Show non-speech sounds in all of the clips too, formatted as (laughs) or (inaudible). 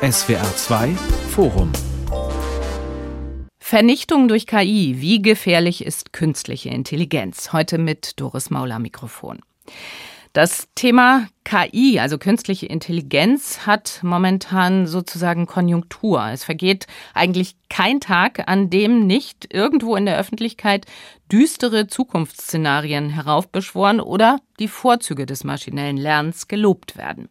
SWR 2 Forum Vernichtung durch KI. Wie gefährlich ist künstliche Intelligenz? Heute mit Doris Mauler Mikrofon. Das Thema KI, also künstliche Intelligenz, hat momentan sozusagen Konjunktur. Es vergeht eigentlich kein Tag, an dem nicht irgendwo in der Öffentlichkeit düstere Zukunftsszenarien heraufbeschworen oder die Vorzüge des maschinellen Lernens gelobt werden.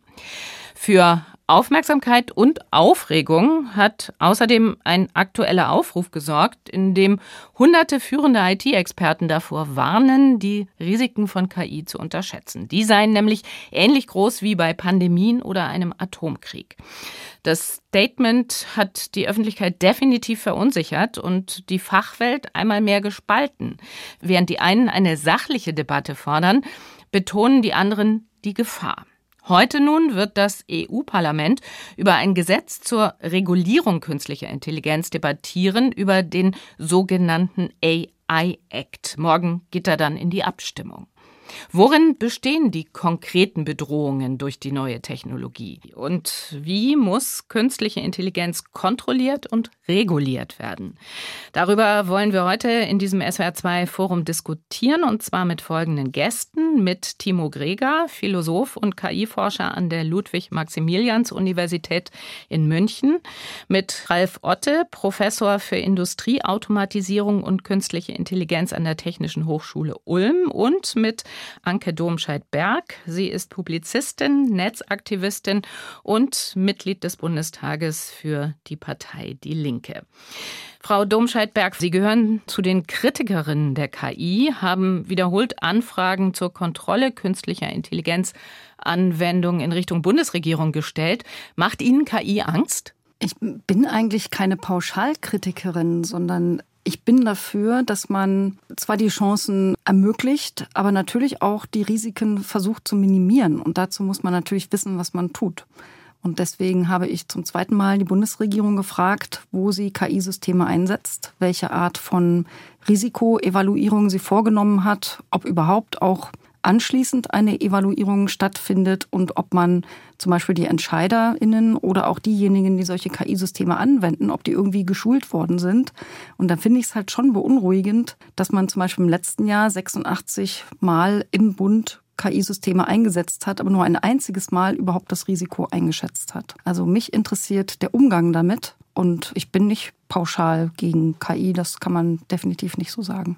Für Aufmerksamkeit und Aufregung hat außerdem ein aktueller Aufruf gesorgt, in dem hunderte führende IT-Experten davor warnen, die Risiken von KI zu unterschätzen. Die seien nämlich ähnlich groß wie bei Pandemien oder einem Atomkrieg. Das Statement hat die Öffentlichkeit definitiv verunsichert und die Fachwelt einmal mehr gespalten. Während die einen eine sachliche Debatte fordern, betonen die anderen die Gefahr. Heute nun wird das EU-Parlament über ein Gesetz zur Regulierung künstlicher Intelligenz debattieren, über den sogenannten AI Act. Morgen geht er dann in die Abstimmung. Worin bestehen die konkreten Bedrohungen durch die neue Technologie? Und wie muss künstliche Intelligenz kontrolliert und reguliert werden? Darüber wollen wir heute in diesem SWR2 Forum diskutieren und zwar mit folgenden Gästen. Mit Timo Greger, Philosoph und KI-Forscher an der Ludwig-Maximilians-Universität in München. Mit Ralf Otte, Professor für Industrieautomatisierung und künstliche Intelligenz an der Technischen Hochschule Ulm und mit Anke Domscheit-Berg. Sie ist Publizistin, Netzaktivistin und Mitglied des Bundestages für die Partei Die Linke. Frau Domscheit-Berg, Sie gehören zu den Kritikerinnen der KI, haben wiederholt Anfragen zur Kontrolle künstlicher Intelligenz Anwendungen in Richtung Bundesregierung gestellt. Macht Ihnen KI Angst? Ich bin eigentlich keine Pauschalkritikerin, sondern ich bin dafür, dass man zwar die Chancen ermöglicht, aber natürlich auch die Risiken versucht zu minimieren. Und dazu muss man natürlich wissen, was man tut. Und deswegen habe ich zum zweiten Mal die Bundesregierung gefragt, wo sie KI-Systeme einsetzt, welche Art von Risikoevaluierung sie vorgenommen hat, ob überhaupt auch anschließend eine Evaluierung stattfindet und ob man zum Beispiel die EntscheiderInnen oder auch diejenigen, die solche KI-Systeme anwenden, ob die irgendwie geschult worden sind. Und da finde ich es halt schon beunruhigend, dass man zum Beispiel im letzten Jahr 86 Mal im Bund KI-Systeme eingesetzt hat, aber nur ein einziges Mal überhaupt das Risiko eingeschätzt hat. Also mich interessiert der Umgang damit und ich bin nicht pauschal gegen KI, das kann man definitiv nicht so sagen.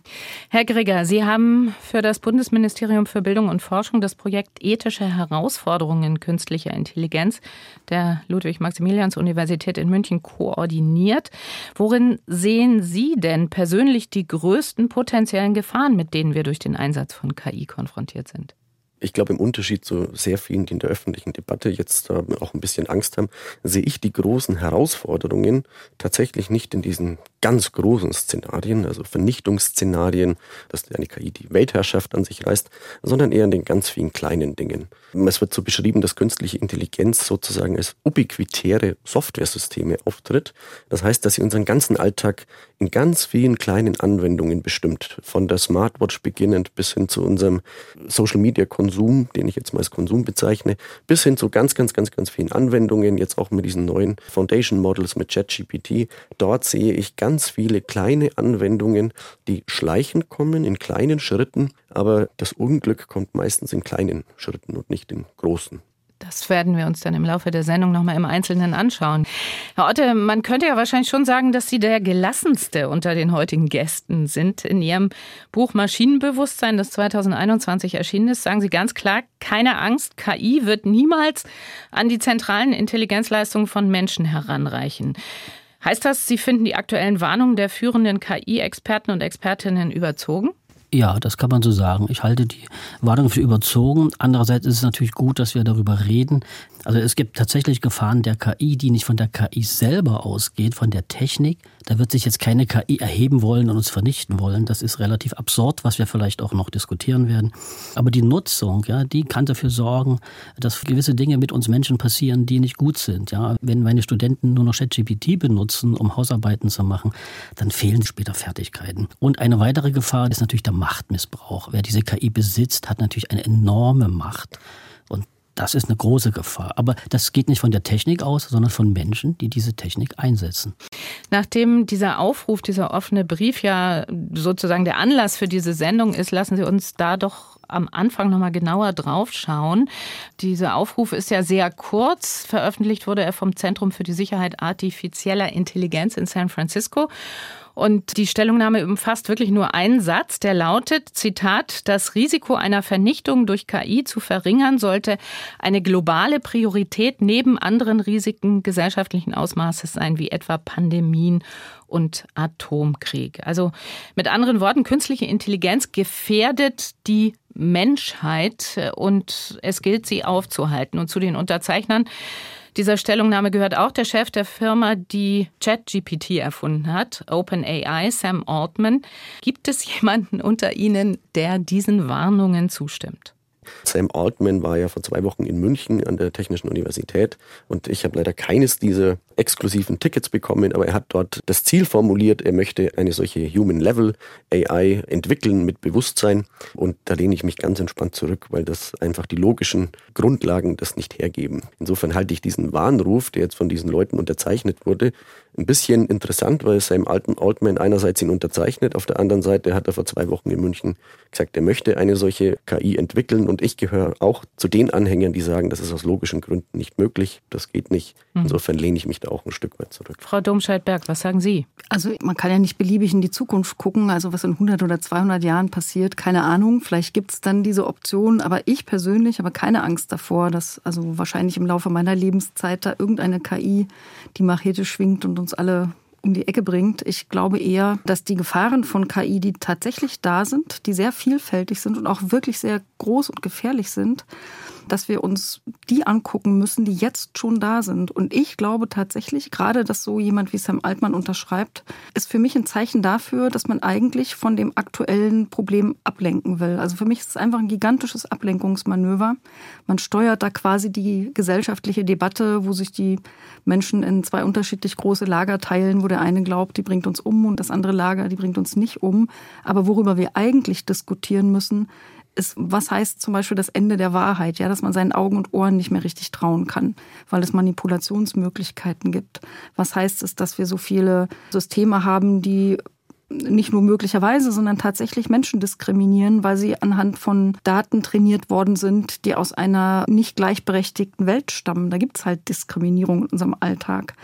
Herr Gregger, Sie haben für das Bundesministerium für Bildung und Forschung das Projekt Ethische Herausforderungen künstlicher Intelligenz der Ludwig-Maximilians-Universität in München koordiniert. Worin sehen Sie denn persönlich die größten potenziellen Gefahren, mit denen wir durch den Einsatz von KI konfrontiert sind? Ich glaube, im Unterschied zu sehr vielen, die in der öffentlichen Debatte jetzt äh, auch ein bisschen Angst haben, sehe ich die großen Herausforderungen tatsächlich nicht in diesen ganz großen Szenarien, also Vernichtungsszenarien, dass eine KI die Weltherrschaft an sich reißt, sondern eher in den ganz vielen kleinen Dingen. Es wird so beschrieben, dass künstliche Intelligenz sozusagen als ubiquitäre Softwaresysteme auftritt. Das heißt, dass sie unseren ganzen Alltag in ganz vielen kleinen Anwendungen bestimmt. Von der Smartwatch beginnend bis hin zu unserem Social Media Konsum, den ich jetzt mal als Konsum bezeichne, bis hin zu ganz, ganz, ganz, ganz vielen Anwendungen, jetzt auch mit diesen neuen Foundation Models mit ChatGPT. Dort sehe ich ganz viele kleine Anwendungen, die schleichend kommen, in kleinen Schritten, aber das Unglück kommt meistens in kleinen Schritten und nicht in großen. Das werden wir uns dann im Laufe der Sendung nochmal im Einzelnen anschauen. Herr Otte, man könnte ja wahrscheinlich schon sagen, dass Sie der gelassenste unter den heutigen Gästen sind. In Ihrem Buch Maschinenbewusstsein, das 2021 erschienen ist, sagen Sie ganz klar, keine Angst, KI wird niemals an die zentralen Intelligenzleistungen von Menschen heranreichen. Heißt das, Sie finden die aktuellen Warnungen der führenden KI-Experten und Expertinnen überzogen? Ja, das kann man so sagen. Ich halte die Warnung für überzogen. Andererseits ist es natürlich gut, dass wir darüber reden. Also es gibt tatsächlich Gefahren der KI, die nicht von der KI selber ausgeht, von der Technik. Da wird sich jetzt keine KI erheben wollen und uns vernichten wollen. Das ist relativ absurd, was wir vielleicht auch noch diskutieren werden. Aber die Nutzung, ja, die kann dafür sorgen, dass gewisse Dinge mit uns Menschen passieren, die nicht gut sind. Ja, wenn meine Studenten nur noch ChatGPT benutzen, um Hausarbeiten zu machen, dann fehlen später Fertigkeiten. Und eine weitere Gefahr ist natürlich der Machtmissbrauch. Wer diese KI besitzt, hat natürlich eine enorme Macht. Das ist eine große Gefahr. Aber das geht nicht von der Technik aus, sondern von Menschen, die diese Technik einsetzen. Nachdem dieser Aufruf, dieser offene Brief ja sozusagen der Anlass für diese Sendung ist, lassen Sie uns da doch am Anfang nochmal genauer drauf schauen. Dieser Aufruf ist ja sehr kurz. Veröffentlicht wurde er vom Zentrum für die Sicherheit artifizieller Intelligenz in San Francisco. Und die Stellungnahme umfasst wirklich nur einen Satz, der lautet, Zitat, das Risiko einer Vernichtung durch KI zu verringern sollte eine globale Priorität neben anderen Risiken gesellschaftlichen Ausmaßes sein, wie etwa Pandemien und Atomkrieg. Also mit anderen Worten, künstliche Intelligenz gefährdet die Menschheit und es gilt, sie aufzuhalten. Und zu den Unterzeichnern dieser Stellungnahme gehört auch der Chef der Firma, die ChatGPT erfunden hat, OpenAI, Sam Altman. Gibt es jemanden unter Ihnen, der diesen Warnungen zustimmt? Sam Altman war ja vor zwei Wochen in München an der Technischen Universität und ich habe leider keines dieser exklusiven Tickets bekommen, aber er hat dort das Ziel formuliert, er möchte eine solche Human Level AI entwickeln mit Bewusstsein und da lehne ich mich ganz entspannt zurück, weil das einfach die logischen Grundlagen das nicht hergeben. Insofern halte ich diesen Warnruf, der jetzt von diesen Leuten unterzeichnet wurde, ein bisschen interessant, weil Sam Altman einerseits ihn unterzeichnet, auf der anderen Seite hat er vor zwei Wochen in München gesagt, er möchte eine solche KI entwickeln und ich gehöre auch zu den Anhängern, die sagen, das ist aus logischen Gründen nicht möglich, das geht nicht. Mhm. Insofern lehne ich mich da auch ein Stück weit zurück. Frau Domscheit-Berg, was sagen Sie? Also man kann ja nicht beliebig in die Zukunft gucken, also was in 100 oder 200 Jahren passiert, keine Ahnung. Vielleicht gibt es dann diese Option, aber ich persönlich habe keine Angst davor, dass also wahrscheinlich im Laufe meiner Lebenszeit da irgendeine KI die Machete schwingt und uns alle um die Ecke bringt. Ich glaube eher, dass die Gefahren von KI, die tatsächlich da sind, die sehr vielfältig sind und auch wirklich sehr groß und gefährlich sind, dass wir uns die angucken müssen, die jetzt schon da sind. Und ich glaube tatsächlich, gerade dass so jemand wie Sam Altmann unterschreibt, ist für mich ein Zeichen dafür, dass man eigentlich von dem aktuellen Problem ablenken will. Also für mich ist es einfach ein gigantisches Ablenkungsmanöver. Man steuert da quasi die gesellschaftliche Debatte, wo sich die Menschen in zwei unterschiedlich große Lager teilen, wo der eine glaubt, die bringt uns um und das andere Lager, die bringt uns nicht um. Aber worüber wir eigentlich diskutieren müssen, ist, was heißt zum Beispiel das Ende der Wahrheit, ja, dass man seinen Augen und Ohren nicht mehr richtig trauen kann, weil es Manipulationsmöglichkeiten gibt. Was heißt es, dass wir so viele Systeme haben, die nicht nur möglicherweise, sondern tatsächlich Menschen diskriminieren, weil sie anhand von Daten trainiert worden sind, die aus einer nicht gleichberechtigten Welt stammen. Da gibt es halt Diskriminierung in unserem Alltag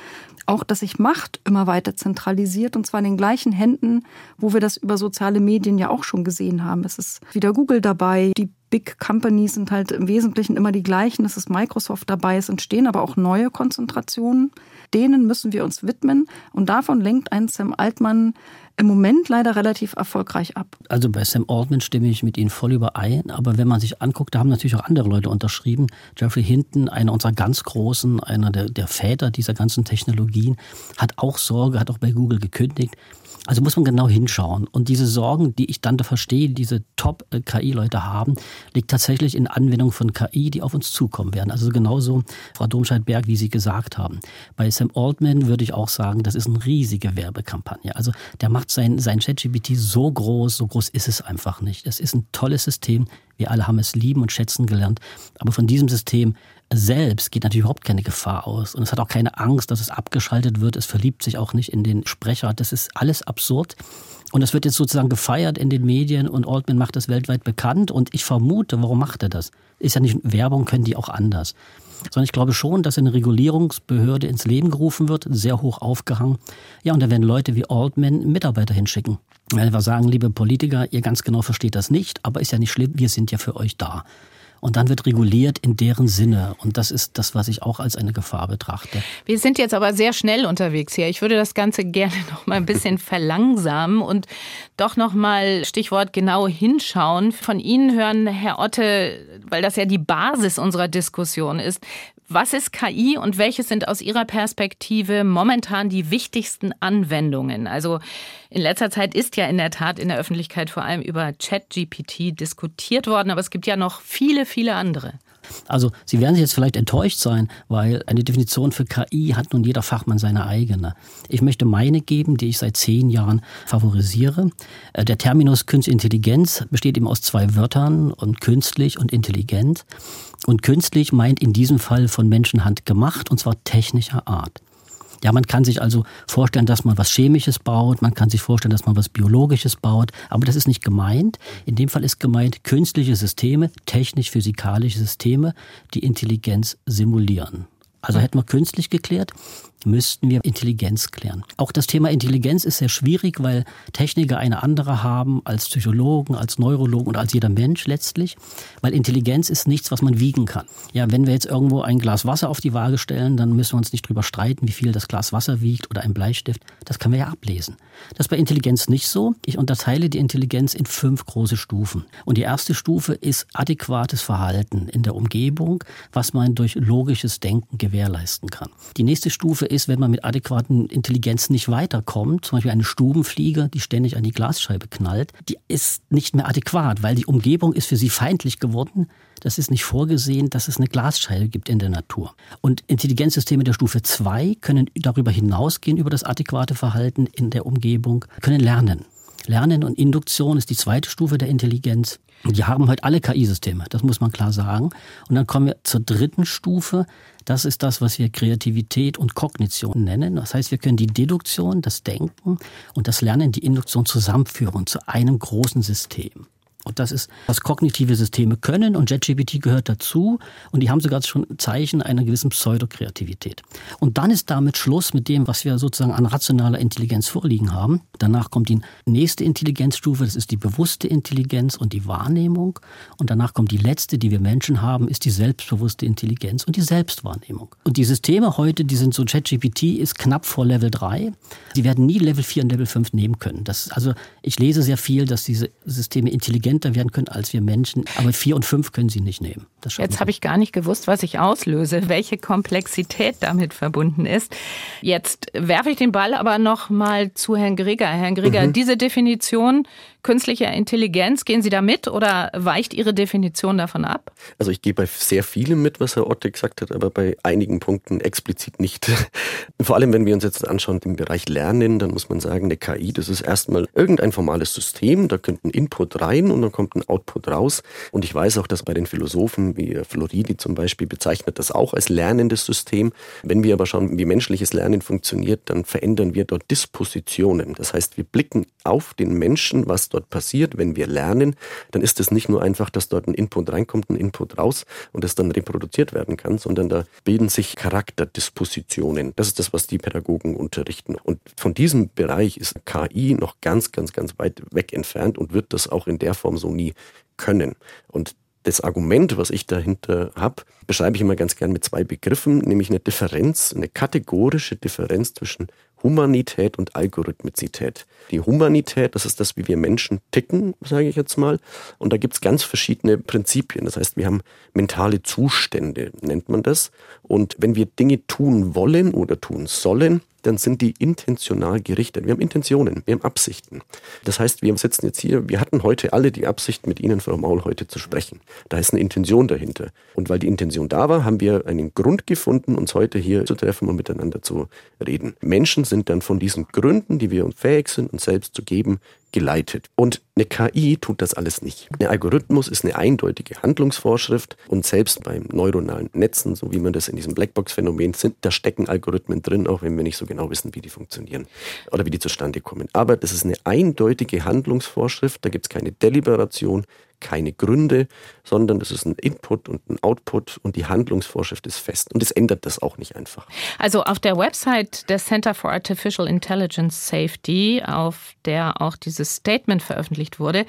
auch, dass sich Macht immer weiter zentralisiert und zwar in den gleichen Händen, wo wir das über soziale Medien ja auch schon gesehen haben. Es ist wieder Google dabei, die Big Companies sind halt im Wesentlichen immer die gleichen. Es ist Microsoft dabei, es entstehen aber auch neue Konzentrationen. Denen müssen wir uns widmen und davon lenkt ein Sam Altmann im Moment leider relativ erfolgreich ab. Also bei Sam Altman stimme ich mit Ihnen voll überein, aber wenn man sich anguckt, da haben natürlich auch andere Leute unterschrieben. Jeffrey Hinton, einer unserer ganz großen, einer der, der Väter dieser ganzen Technologien, hat auch Sorge, hat auch bei Google gekündigt. Also muss man genau hinschauen. Und diese Sorgen, die ich dann da verstehe, diese Top-KI-Leute haben, liegt tatsächlich in Anwendung von KI, die auf uns zukommen werden. Also genauso, Frau Domscheit-Berg, wie Sie gesagt haben. Bei Sam Altman würde ich auch sagen, das ist eine riesige Werbekampagne. Also der macht sein, sein ChatGPT so groß, so groß ist es einfach nicht. Es ist ein tolles System. Wir alle haben es lieben und schätzen gelernt. Aber von diesem System selbst geht natürlich überhaupt keine Gefahr aus. Und es hat auch keine Angst, dass es abgeschaltet wird. Es verliebt sich auch nicht in den Sprecher. Das ist alles absurd. Und es wird jetzt sozusagen gefeiert in den Medien und Altman macht das weltweit bekannt. Und ich vermute, warum macht er das? Ist ja nicht Werbung, können die auch anders. Sondern ich glaube schon, dass eine Regulierungsbehörde ins Leben gerufen wird, sehr hoch aufgehangen. Ja, und da werden Leute wie Altman Mitarbeiter hinschicken. Wenn wir sagen, liebe Politiker, ihr ganz genau versteht das nicht, aber ist ja nicht schlimm, wir sind ja für euch da. Und dann wird reguliert in deren Sinne. Und das ist das, was ich auch als eine Gefahr betrachte. Wir sind jetzt aber sehr schnell unterwegs hier. Ich würde das Ganze gerne (laughs) noch mal ein bisschen verlangsamen und doch noch mal Stichwort genau hinschauen. Von Ihnen hören, Herr Otte, weil das ja die Basis unserer Diskussion ist. Was ist KI und welche sind aus Ihrer Perspektive momentan die wichtigsten Anwendungen? Also in letzter Zeit ist ja in der Tat in der Öffentlichkeit vor allem über ChatGPT diskutiert worden, aber es gibt ja noch viele, viele andere. Also Sie werden sich jetzt vielleicht enttäuscht sein, weil eine Definition für KI hat nun jeder Fachmann seine eigene. Ich möchte meine geben, die ich seit zehn Jahren favorisiere. Äh, der Terminus Künstliche Intelligenz besteht eben aus zwei Wörtern und künstlich und intelligent. Und künstlich meint in diesem Fall von Menschenhand gemacht und zwar technischer Art. Ja, man kann sich also vorstellen, dass man was Chemisches baut, man kann sich vorstellen, dass man was Biologisches baut, aber das ist nicht gemeint. In dem Fall ist gemeint künstliche Systeme, technisch-physikalische Systeme, die Intelligenz simulieren. Also hätten wir künstlich geklärt, müssten wir Intelligenz klären. Auch das Thema Intelligenz ist sehr schwierig, weil Techniker eine andere haben als Psychologen, als Neurologen und als jeder Mensch letztlich, weil Intelligenz ist nichts, was man wiegen kann. Ja, wenn wir jetzt irgendwo ein Glas Wasser auf die Waage stellen, dann müssen wir uns nicht drüber streiten, wie viel das Glas Wasser wiegt oder ein Bleistift. Das können wir ja ablesen. Das ist bei Intelligenz nicht so. Ich unterteile die Intelligenz in fünf große Stufen. Und die erste Stufe ist adäquates Verhalten in der Umgebung, was man durch logisches Denken gewährleisten kann. Die nächste Stufe ist, wenn man mit adäquaten Intelligenzen nicht weiterkommt, zum Beispiel eine Stubenfliege, die ständig an die Glasscheibe knallt, die ist nicht mehr adäquat, weil die Umgebung ist für sie feindlich geworden. Das ist nicht vorgesehen, dass es eine Glasscheibe gibt in der Natur. Und Intelligenzsysteme der Stufe 2 können darüber hinausgehen, über das adäquate Verhalten in der Umgebung, können lernen. Lernen und Induktion ist die zweite Stufe der Intelligenz. Die haben heute alle KI-Systeme, das muss man klar sagen. Und dann kommen wir zur dritten Stufe. Das ist das, was wir Kreativität und Kognition nennen. Das heißt, wir können die Deduktion, das Denken und das Lernen, die Induktion zusammenführen zu einem großen System. Und das ist, was kognitive Systeme können und JetGPT gehört dazu und die haben sogar schon Zeichen einer gewissen Pseudokreativität. Und dann ist damit Schluss mit dem, was wir sozusagen an rationaler Intelligenz vorliegen haben. Danach kommt die nächste Intelligenzstufe, das ist die bewusste Intelligenz und die Wahrnehmung. Und danach kommt die letzte, die wir Menschen haben, ist die selbstbewusste Intelligenz und die Selbstwahrnehmung. Und die Systeme heute, die sind so, JetGPT ist knapp vor Level 3. Sie werden nie Level 4 und Level 5 nehmen können. Das, also ich lese sehr viel, dass diese Systeme intelligenter werden können als wir Menschen. Aber 4 und 5 können sie nicht nehmen. Jetzt habe ich gar nicht gewusst, was ich auslöse, (laughs) welche Komplexität damit verbunden ist. Jetzt werfe ich den Ball aber noch mal zu Herrn Greger. Herr Greger, mhm. diese Definition künstlicher Intelligenz, gehen Sie da mit oder weicht Ihre Definition davon ab? Also ich gehe bei sehr vielem mit, was Herr Otte gesagt hat, aber bei einigen Punkten explizit nicht. (laughs) Vor allem, wenn wir uns jetzt anschauen im Bereich Lernen, dann muss man sagen, eine KI, das ist erstmal irgendein formales System, da kommt ein Input rein und dann kommt ein Output raus. Und ich weiß auch, dass bei den Philosophen wie Floridi zum Beispiel bezeichnet das auch als lernendes System. Wenn wir aber schauen, wie menschliches Lernen funktioniert, dann verändern wir dort Dispositionen. Das heißt, wir blicken auf den Menschen, was dort passiert, wenn wir lernen, dann ist es nicht nur einfach, dass dort ein Input reinkommt, ein Input raus und das dann reproduziert werden kann, sondern da bilden sich Charakterdispositionen. Das ist das, was die Pädagogen unterrichten. Und von diesem Bereich ist KI noch ganz, ganz, ganz weit weg entfernt und wird das auch in der Form so nie können. Und das Argument, was ich dahinter habe, beschreibe ich immer ganz gern mit zwei Begriffen, nämlich eine Differenz, eine kategorische Differenz zwischen Humanität und Algorithmizität. Die Humanität, das ist das, wie wir Menschen ticken, sage ich jetzt mal. Und da gibt's ganz verschiedene Prinzipien. Das heißt, wir haben mentale Zustände, nennt man das. Und wenn wir Dinge tun wollen oder tun sollen, dann sind die intentional gerichtet. Wir haben Intentionen, wir haben Absichten. Das heißt, wir sitzen jetzt hier, wir hatten heute alle die Absicht, mit Ihnen, Frau Maul, heute zu sprechen. Da ist eine Intention dahinter. Und weil die Intention da war, haben wir einen Grund gefunden, uns heute hier zu treffen und miteinander zu reden. Menschen sind dann von diesen Gründen, die wir uns fähig sind, uns selbst zu geben, geleitet. Und eine KI tut das alles nicht. Ein Algorithmus ist eine eindeutige Handlungsvorschrift und selbst beim neuronalen Netzen, so wie man das in diesem Blackbox-Phänomen sind, da stecken Algorithmen drin, auch wenn wir nicht so genau wissen, wie die funktionieren oder wie die zustande kommen. Aber das ist eine eindeutige Handlungsvorschrift, da gibt es keine Deliberation, keine Gründe, sondern das ist ein Input und ein Output und die Handlungsvorschrift ist fest. Und es ändert das auch nicht einfach. Also auf der Website des Center for Artificial Intelligence Safety, auf der auch dieses Statement veröffentlicht wurde,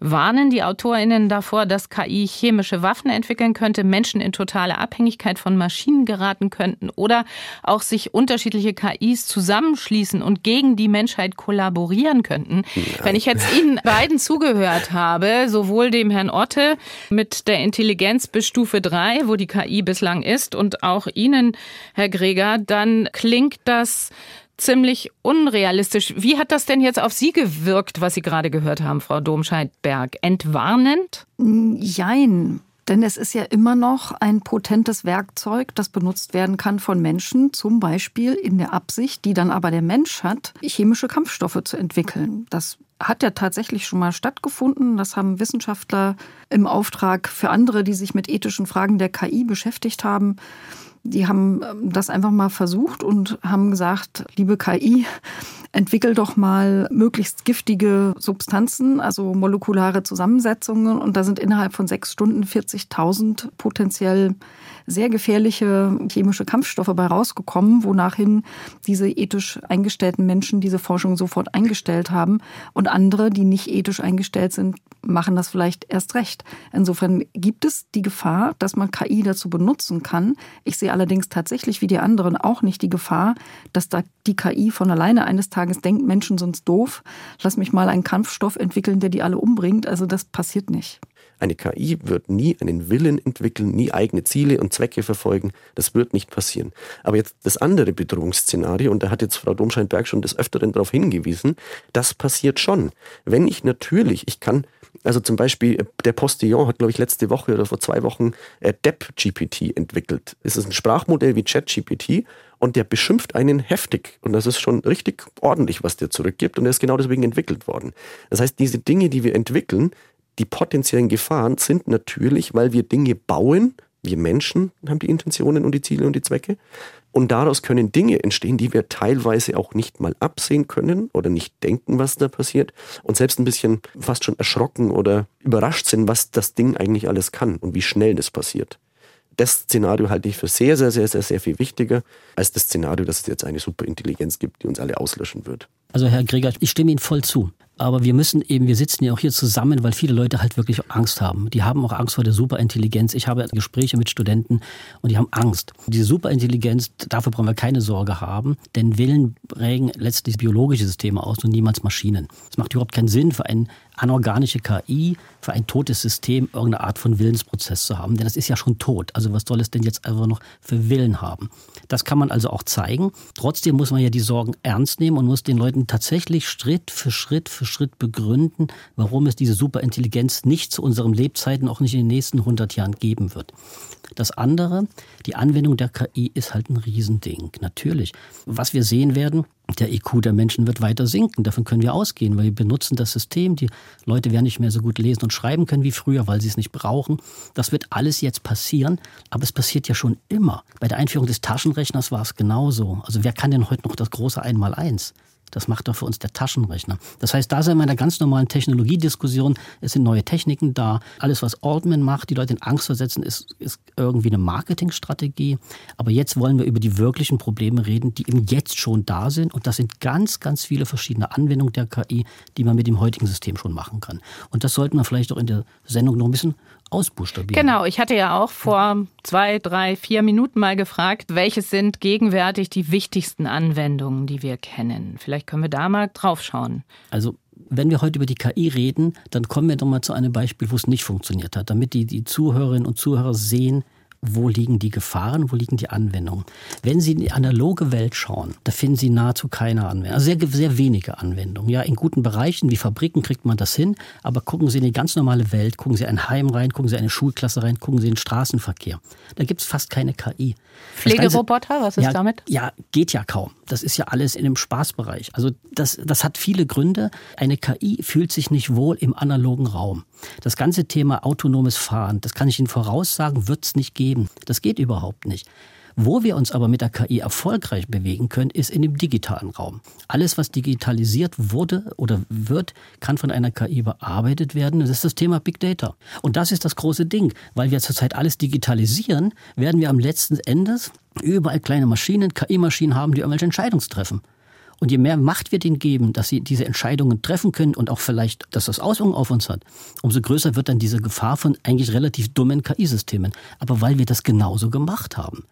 warnen die AutorInnen davor, dass KI chemische Waffen entwickeln könnte, Menschen in totale Abhängigkeit von Maschinen geraten könnten oder auch sich unterschiedliche KIs zusammenschließen und gegen die Menschheit kollaborieren könnten. Nein. Wenn ich jetzt Ihnen beiden zugehört habe, sowohl dem Herrn Otte mit der Intelligenz bis Stufe 3, wo die KI bislang ist, und auch Ihnen, Herr Greger, dann klingt das ziemlich unrealistisch. Wie hat das denn jetzt auf Sie gewirkt, was Sie gerade gehört haben, Frau Domscheit-Berg? Entwarnend? Jein. Denn es ist ja immer noch ein potentes Werkzeug, das benutzt werden kann von Menschen, zum Beispiel in der Absicht, die dann aber der Mensch hat, chemische Kampfstoffe zu entwickeln. Das hat ja tatsächlich schon mal stattgefunden. Das haben Wissenschaftler im Auftrag für andere, die sich mit ethischen Fragen der KI beschäftigt haben, die haben ähm, das einfach mal versucht und haben gesagt, liebe KI, entwickel doch mal möglichst giftige Substanzen, also molekulare Zusammensetzungen. Und da sind innerhalb von sechs Stunden 40.000 potenziell sehr gefährliche chemische Kampfstoffe bei rausgekommen, wonachhin diese ethisch eingestellten Menschen diese Forschung sofort eingestellt haben. Und andere, die nicht ethisch eingestellt sind, machen das vielleicht erst recht. Insofern gibt es die Gefahr, dass man KI dazu benutzen kann. Ich sehe allerdings tatsächlich wie die anderen auch nicht die Gefahr, dass da die KI von alleine eines Tages denkt, Menschen sind doof, lass mich mal einen Kampfstoff entwickeln, der die alle umbringt. Also das passiert nicht. Eine KI wird nie einen Willen entwickeln, nie eigene Ziele und Zwecke verfolgen. Das wird nicht passieren. Aber jetzt das andere Bedrohungsszenario, und da hat jetzt Frau Domscheit-Berg schon des Öfteren darauf hingewiesen, das passiert schon. Wenn ich natürlich, ich kann also zum Beispiel, äh, der Postillon hat, glaube ich, letzte Woche oder vor zwei Wochen äh, DEP-GPT entwickelt. Es ist ein Sprachmodell wie ChatGPT und der beschimpft einen heftig. Und das ist schon richtig ordentlich, was der zurückgibt. Und er ist genau deswegen entwickelt worden. Das heißt, diese Dinge, die wir entwickeln, die potenziellen Gefahren sind natürlich, weil wir Dinge bauen, wir Menschen haben die Intentionen und die Ziele und die Zwecke. Und daraus können Dinge entstehen, die wir teilweise auch nicht mal absehen können oder nicht denken, was da passiert. Und selbst ein bisschen fast schon erschrocken oder überrascht sind, was das Ding eigentlich alles kann und wie schnell das passiert. Das Szenario halte ich für sehr, sehr, sehr, sehr, sehr viel wichtiger als das Szenario, dass es jetzt eine Superintelligenz gibt, die uns alle auslöschen wird. Also Herr Gregor, ich stimme Ihnen voll zu. Aber wir müssen eben, wir sitzen ja auch hier zusammen, weil viele Leute halt wirklich Angst haben. Die haben auch Angst vor der Superintelligenz. Ich habe Gespräche mit Studenten und die haben Angst. Diese Superintelligenz, dafür brauchen wir keine Sorge haben, denn Willen prägen letztlich biologische Systeme aus und niemals Maschinen. Es macht überhaupt keinen Sinn für eine anorganische KI, für ein totes System irgendeine Art von Willensprozess zu haben, denn das ist ja schon tot. Also was soll es denn jetzt einfach noch für Willen haben? Das kann man also auch zeigen. Trotzdem muss man ja die Sorgen ernst nehmen und muss den Leuten tatsächlich Schritt für Schritt für Schritt begründen, warum es diese Superintelligenz nicht zu unseren Lebzeiten, auch nicht in den nächsten 100 Jahren geben wird. Das andere, die Anwendung der KI ist halt ein Riesending. Natürlich. Was wir sehen werden, der IQ der Menschen wird weiter sinken. Davon können wir ausgehen, weil wir benutzen das System. Die Leute werden nicht mehr so gut lesen und schreiben können wie früher, weil sie es nicht brauchen. Das wird alles jetzt passieren, aber es passiert ja schon immer. Bei der Einführung des Taschenrechners war es genauso. Also wer kann denn heute noch das große Einmaleins? Das macht doch für uns der Taschenrechner. Das heißt, da sind wir in einer ganz normalen Technologiediskussion. Es sind neue Techniken da. Alles, was Altman macht, die Leute in Angst versetzen, ist, ist irgendwie eine Marketingstrategie. Aber jetzt wollen wir über die wirklichen Probleme reden, die eben jetzt schon da sind. Und das sind ganz, ganz viele verschiedene Anwendungen der KI, die man mit dem heutigen System schon machen kann. Und das sollten wir vielleicht auch in der Sendung noch ein bisschen ausbuchstabieren. Genau, ich hatte ja auch vor zwei, drei, vier Minuten mal gefragt, welches sind gegenwärtig die wichtigsten Anwendungen, die wir kennen. Vielleicht können wir da mal drauf schauen. Also wenn wir heute über die KI reden, dann kommen wir doch mal zu einem Beispiel, wo es nicht funktioniert hat, damit die, die Zuhörerinnen und Zuhörer sehen, wo liegen die Gefahren, wo liegen die Anwendungen. Wenn Sie in die analoge Welt schauen, da finden Sie nahezu keine Anwendung, also sehr, sehr wenige Anwendungen. Ja, in guten Bereichen wie Fabriken kriegt man das hin, aber gucken Sie in die ganz normale Welt, gucken Sie in ein Heim rein, gucken Sie in eine Schulklasse rein, gucken Sie in den Straßenverkehr. Da gibt es fast keine KI. Pflegeroboter, was ist ja, damit? Ja, geht ja kaum. Das ist ja alles in dem Spaßbereich. Also das, das hat viele Gründe. Eine KI fühlt sich nicht wohl im analogen Raum. Das ganze Thema autonomes Fahren, das kann ich Ihnen voraussagen, wird es nicht geben. Das geht überhaupt nicht. Wo wir uns aber mit der KI erfolgreich bewegen können, ist in dem digitalen Raum. Alles, was digitalisiert wurde oder wird, kann von einer KI bearbeitet werden. Das ist das Thema Big Data. Und das ist das große Ding. Weil wir zurzeit alles digitalisieren, werden wir am letzten Endes überall kleine Maschinen, KI-Maschinen haben, die irgendwelche Entscheidungen treffen. Und je mehr Macht wir denen geben, dass sie diese Entscheidungen treffen können und auch vielleicht, dass das Auswirkungen auf uns hat, umso größer wird dann diese Gefahr von eigentlich relativ dummen KI-Systemen. Aber weil wir das genauso gemacht haben.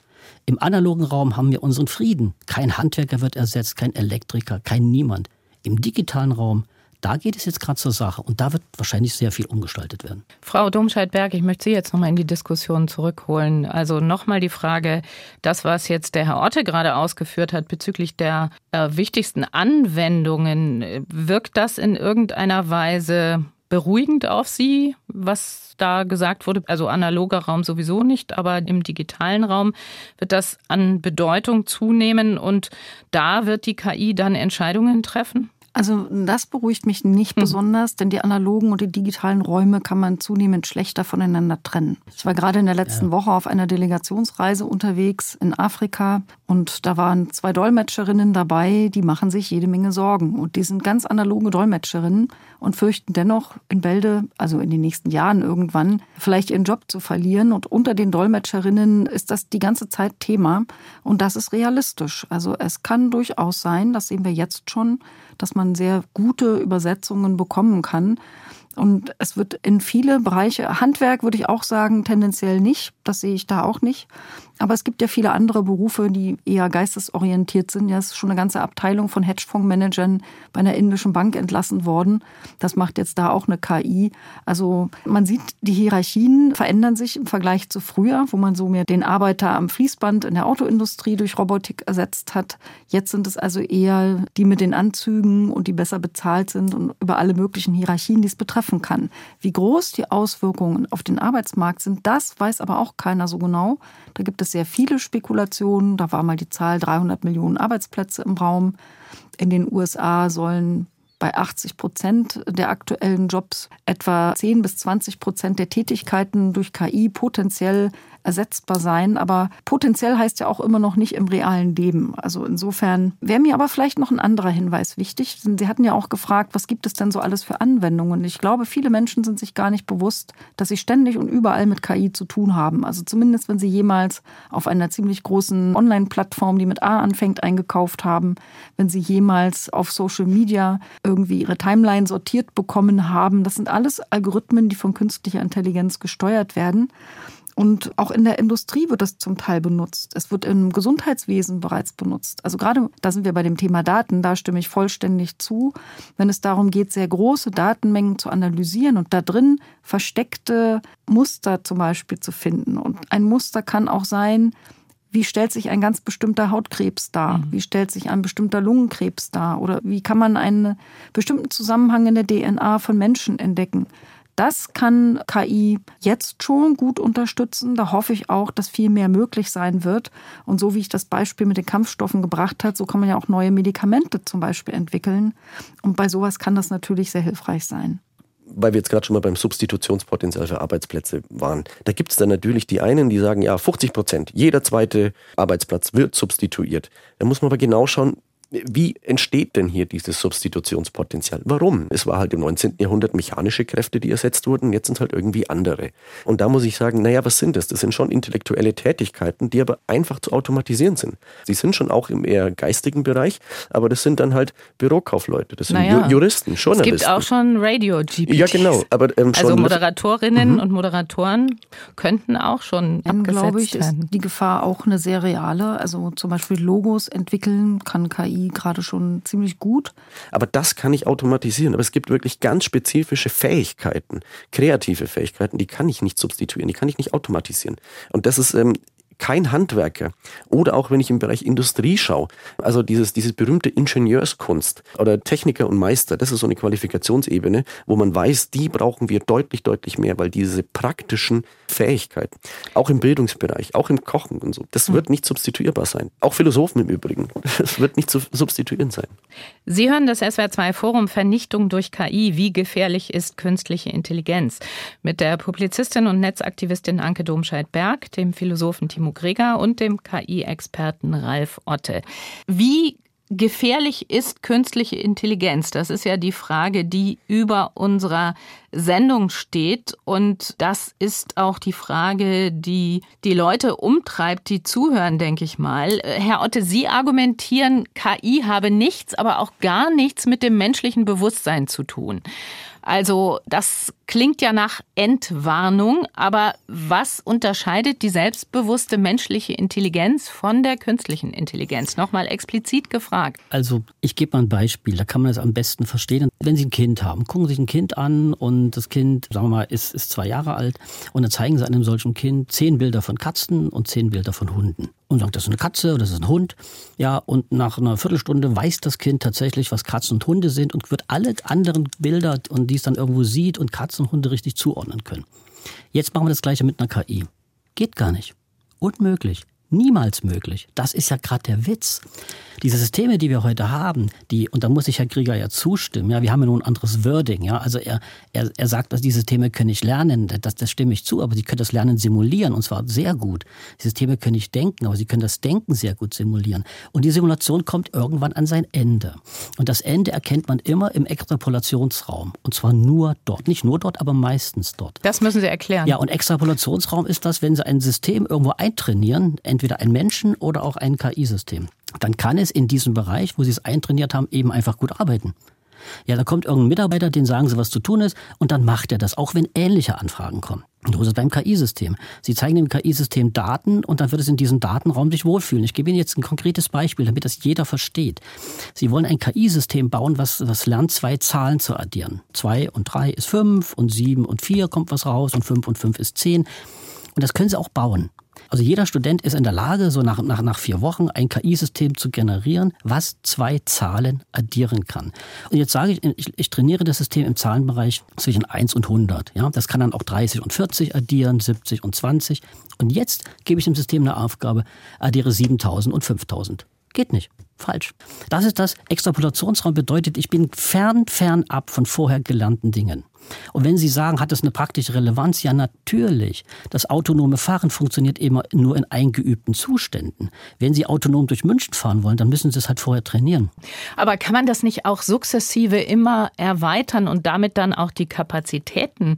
Im analogen Raum haben wir unseren Frieden. Kein Handwerker wird ersetzt, kein Elektriker, kein Niemand. Im digitalen Raum da geht es jetzt gerade zur Sache und da wird wahrscheinlich sehr viel umgestaltet werden. Frau Domscheit-Berg, ich möchte Sie jetzt nochmal in die Diskussion zurückholen. Also nochmal die Frage, das, was jetzt der Herr Otte gerade ausgeführt hat bezüglich der äh, wichtigsten Anwendungen, wirkt das in irgendeiner Weise beruhigend auf Sie, was da gesagt wurde? Also analoger Raum sowieso nicht, aber im digitalen Raum wird das an Bedeutung zunehmen und da wird die KI dann Entscheidungen treffen? Also das beruhigt mich nicht mhm. besonders, denn die analogen und die digitalen Räume kann man zunehmend schlechter voneinander trennen. Ich war gerade in der letzten ja. Woche auf einer Delegationsreise unterwegs in Afrika und da waren zwei Dolmetscherinnen dabei, die machen sich jede Menge Sorgen und die sind ganz analoge Dolmetscherinnen und fürchten dennoch in Bälde, also in den nächsten Jahren irgendwann, vielleicht ihren Job zu verlieren. Und unter den Dolmetscherinnen ist das die ganze Zeit Thema und das ist realistisch. Also es kann durchaus sein, das sehen wir jetzt schon, dass man sehr gute Übersetzungen bekommen kann. Und es wird in viele Bereiche, Handwerk würde ich auch sagen, tendenziell nicht. Das sehe ich da auch nicht. Aber es gibt ja viele andere Berufe, die eher geistesorientiert sind. Ja, es ist schon eine ganze Abteilung von Hedgefondsmanagern bei einer indischen Bank entlassen worden. Das macht jetzt da auch eine KI. Also man sieht, die Hierarchien verändern sich im Vergleich zu früher, wo man so mehr den Arbeiter am Fließband in der Autoindustrie durch Robotik ersetzt hat. Jetzt sind es also eher die mit den Anzügen und die besser bezahlt sind und über alle möglichen Hierarchien, die es betreffen kann. Wie groß die Auswirkungen auf den Arbeitsmarkt sind, das weiß aber auch keiner so genau. Da gibt sehr viele Spekulationen. Da war mal die Zahl 300 Millionen Arbeitsplätze im Raum. In den USA sollen bei 80 Prozent der aktuellen Jobs etwa 10 bis 20 Prozent der Tätigkeiten durch KI potenziell ersetzbar sein. Aber potenziell heißt ja auch immer noch nicht im realen Leben. Also insofern wäre mir aber vielleicht noch ein anderer Hinweis wichtig. Sie hatten ja auch gefragt, was gibt es denn so alles für Anwendungen? Ich glaube, viele Menschen sind sich gar nicht bewusst, dass sie ständig und überall mit KI zu tun haben. Also zumindest, wenn sie jemals auf einer ziemlich großen Online-Plattform, die mit A anfängt, eingekauft haben, wenn sie jemals auf Social Media irgendwie ihre Timeline sortiert bekommen haben. Das sind alles Algorithmen, die von künstlicher Intelligenz gesteuert werden. Und auch in der Industrie wird das zum Teil benutzt. Es wird im Gesundheitswesen bereits benutzt. Also gerade da sind wir bei dem Thema Daten, da stimme ich vollständig zu. Wenn es darum geht, sehr große Datenmengen zu analysieren und da drin versteckte Muster zum Beispiel zu finden. Und ein Muster kann auch sein, wie stellt sich ein ganz bestimmter Hautkrebs dar? Mhm. Wie stellt sich ein bestimmter Lungenkrebs dar? Oder wie kann man einen bestimmten Zusammenhang in der DNA von Menschen entdecken? Das kann KI jetzt schon gut unterstützen. Da hoffe ich auch, dass viel mehr möglich sein wird. Und so wie ich das Beispiel mit den Kampfstoffen gebracht habe, so kann man ja auch neue Medikamente zum Beispiel entwickeln. Und bei sowas kann das natürlich sehr hilfreich sein weil wir jetzt gerade schon mal beim Substitutionspotenzial für Arbeitsplätze waren. Da gibt es dann natürlich die einen, die sagen, ja, 50 Prozent, jeder zweite Arbeitsplatz wird substituiert. Da muss man aber genau schauen, wie entsteht denn hier dieses Substitutionspotenzial? Warum? Es war halt im 19. Jahrhundert mechanische Kräfte, die ersetzt wurden, jetzt sind es halt irgendwie andere. Und da muss ich sagen, naja, was sind das? Das sind schon intellektuelle Tätigkeiten, die aber einfach zu automatisieren sind. Sie sind schon auch im eher geistigen Bereich, aber das sind dann halt Bürokaufleute, das sind naja, Juristen, Journalisten. Es gibt auch schon Radio-GPTs. Ja, genau. Aber, ähm, also Moderatorinnen mhm. und Moderatoren könnten auch schon Dann, abgesetzt glaube ich, werden. ist die Gefahr auch eine sehr reale. Also zum Beispiel Logos entwickeln kann KI gerade schon ziemlich gut. Aber das kann ich automatisieren. Aber es gibt wirklich ganz spezifische Fähigkeiten, kreative Fähigkeiten, die kann ich nicht substituieren, die kann ich nicht automatisieren. Und das ist ähm, kein Handwerker. Oder auch wenn ich im Bereich Industrie schaue, also dieses, dieses berühmte Ingenieurskunst oder Techniker und Meister, das ist so eine Qualifikationsebene, wo man weiß, die brauchen wir deutlich, deutlich mehr, weil diese praktischen Fähigkeiten, auch im Bildungsbereich, auch im Kochen und so, das wird nicht substituierbar sein. Auch Philosophen im Übrigen, (laughs) das wird nicht zu substituieren sein. Sie hören das SWR2 Forum Vernichtung durch KI. Wie gefährlich ist künstliche Intelligenz? Mit der Publizistin und Netzaktivistin Anke Domscheit-Berg, dem Philosophen Timo Greger und dem KI-Experten Ralf Otte. Wie gefährlich ist künstliche Intelligenz? Das ist ja die Frage, die über unserer Sendung steht. Und das ist auch die Frage, die die Leute umtreibt, die zuhören, denke ich mal. Herr Otte, Sie argumentieren, KI habe nichts, aber auch gar nichts mit dem menschlichen Bewusstsein zu tun. Also das klingt ja nach Entwarnung, aber was unterscheidet die selbstbewusste menschliche Intelligenz von der künstlichen Intelligenz? Nochmal explizit gefragt. Also ich gebe mal ein Beispiel, da kann man das am besten verstehen. Wenn Sie ein Kind haben, gucken Sie sich ein Kind an und das Kind, sagen wir mal, ist, ist zwei Jahre alt und dann zeigen Sie einem solchen Kind zehn Bilder von Katzen und zehn Bilder von Hunden. Und sagt, das ist eine Katze oder das ist ein Hund. Ja, und nach einer Viertelstunde weiß das Kind tatsächlich, was Katzen und Hunde sind und wird alle anderen Bilder und die es dann irgendwo sieht und Katzen und Hunde richtig zuordnen können. Jetzt machen wir das gleiche mit einer KI. Geht gar nicht. Unmöglich. Niemals möglich. Das ist ja gerade der Witz. Diese Systeme, die wir heute haben, die, und da muss ich Herr Krieger ja zustimmen, ja, wir haben ja nun ein anderes Wording, ja, also er, er, er sagt, dass diese Systeme können nicht lernen, das, das stimme ich zu, aber sie können das Lernen simulieren und zwar sehr gut. Die Systeme können nicht denken, aber sie können das Denken sehr gut simulieren. Und die Simulation kommt irgendwann an sein Ende. Und das Ende erkennt man immer im Extrapolationsraum. Und zwar nur dort. Nicht nur dort, aber meistens dort. Das müssen Sie erklären. Ja, und Extrapolationsraum ist das, wenn Sie ein System irgendwo eintrainieren, entweder ein Menschen oder auch ein KI-System dann kann es in diesem Bereich, wo Sie es eintrainiert haben, eben einfach gut arbeiten. Ja, da kommt irgendein Mitarbeiter, den sagen Sie, was zu tun ist, und dann macht er das, auch wenn ähnliche Anfragen kommen. So ist es beim KI-System. Sie zeigen dem KI-System Daten und dann wird es in diesem Datenraum sich wohlfühlen. Ich gebe Ihnen jetzt ein konkretes Beispiel, damit das jeder versteht. Sie wollen ein KI-System bauen, was, was lernt, zwei Zahlen zu addieren. Zwei und drei ist fünf und sieben und vier kommt was raus und fünf und fünf ist zehn. Und das können Sie auch bauen. Also jeder Student ist in der Lage, so nach, nach, nach vier Wochen ein KI-System zu generieren, was zwei Zahlen addieren kann. Und jetzt sage ich, ich, ich trainiere das System im Zahlenbereich zwischen 1 und 100. Ja? Das kann dann auch 30 und 40 addieren, 70 und 20. Und jetzt gebe ich dem System eine Aufgabe, addiere 7000 und 5000. Geht nicht. Falsch. Das ist das. Extrapolationsraum bedeutet, ich bin fern, fern ab von vorher gelernten Dingen. Und wenn Sie sagen, hat das eine praktische Relevanz? Ja, natürlich. Das autonome Fahren funktioniert immer nur in eingeübten Zuständen. Wenn Sie autonom durch München fahren wollen, dann müssen Sie es halt vorher trainieren. Aber kann man das nicht auch sukzessive immer erweitern und damit dann auch die Kapazitäten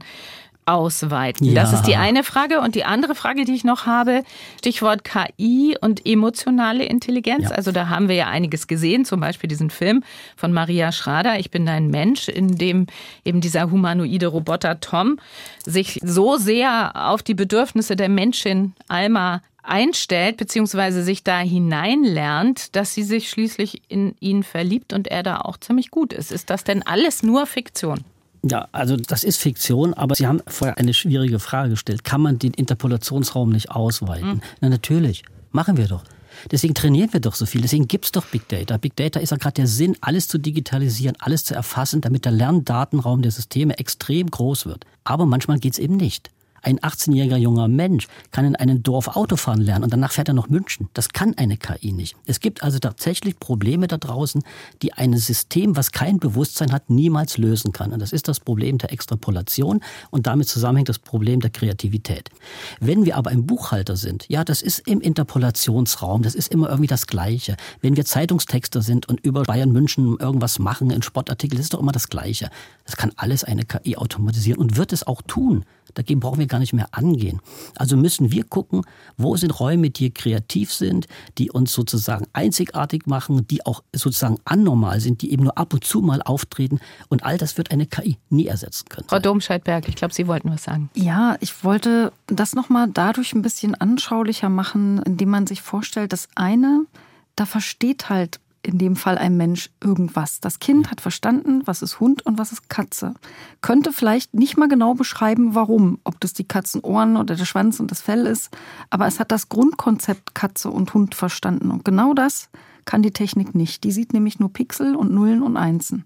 ausweiten? Ja. Das ist die eine Frage. Und die andere Frage, die ich noch habe, Stichwort KI und emotionale Intelligenz. Ja. Also da haben wir ja einiges gesehen, zum Beispiel diesen Film von Maria Schrader, Ich bin dein Mensch, in dem eben dieser humanoide Roboter Tom sich so sehr auf die Bedürfnisse der Menschin Alma einstellt, beziehungsweise sich da hineinlernt, dass sie sich schließlich in ihn verliebt und er da auch ziemlich gut ist. Ist das denn alles nur Fiktion? Ja, also das ist Fiktion, aber Sie haben vorher eine schwierige Frage gestellt. Kann man den Interpolationsraum nicht ausweiten? Mhm. Na natürlich, machen wir doch. Deswegen trainieren wir doch so viel. Deswegen gibt es doch Big Data. Big Data ist ja gerade der Sinn, alles zu digitalisieren, alles zu erfassen, damit der Lerndatenraum der Systeme extrem groß wird. Aber manchmal geht es eben nicht. Ein 18-jähriger junger Mensch kann in einem Dorf Autofahren lernen und danach fährt er noch München. Das kann eine KI nicht. Es gibt also tatsächlich Probleme da draußen, die ein System, was kein Bewusstsein hat, niemals lösen kann. Und das ist das Problem der Extrapolation und damit zusammenhängt das Problem der Kreativität. Wenn wir aber ein Buchhalter sind, ja, das ist im Interpolationsraum, das ist immer irgendwie das Gleiche. Wenn wir Zeitungstexter sind und über Bayern München irgendwas machen in Sportartikeln, das ist doch immer das Gleiche. Das kann alles eine KI automatisieren und wird es auch tun. Dagegen brauchen wir gar nicht mehr angehen. Also müssen wir gucken, wo sind Räume, die kreativ sind, die uns sozusagen einzigartig machen, die auch sozusagen anormal sind, die eben nur ab und zu mal auftreten. Und all das wird eine KI nie ersetzen können. Frau Domscheit-Berg, ich glaube, Sie wollten was sagen. Ja, ich wollte das nochmal dadurch ein bisschen anschaulicher machen, indem man sich vorstellt, das eine, da versteht halt in dem Fall ein Mensch irgendwas. Das Kind hat verstanden, was ist Hund und was ist Katze. Könnte vielleicht nicht mal genau beschreiben, warum, ob das die Katzenohren oder der Schwanz und das Fell ist, aber es hat das Grundkonzept Katze und Hund verstanden. Und genau das kann die Technik nicht. Die sieht nämlich nur Pixel und Nullen und Einsen.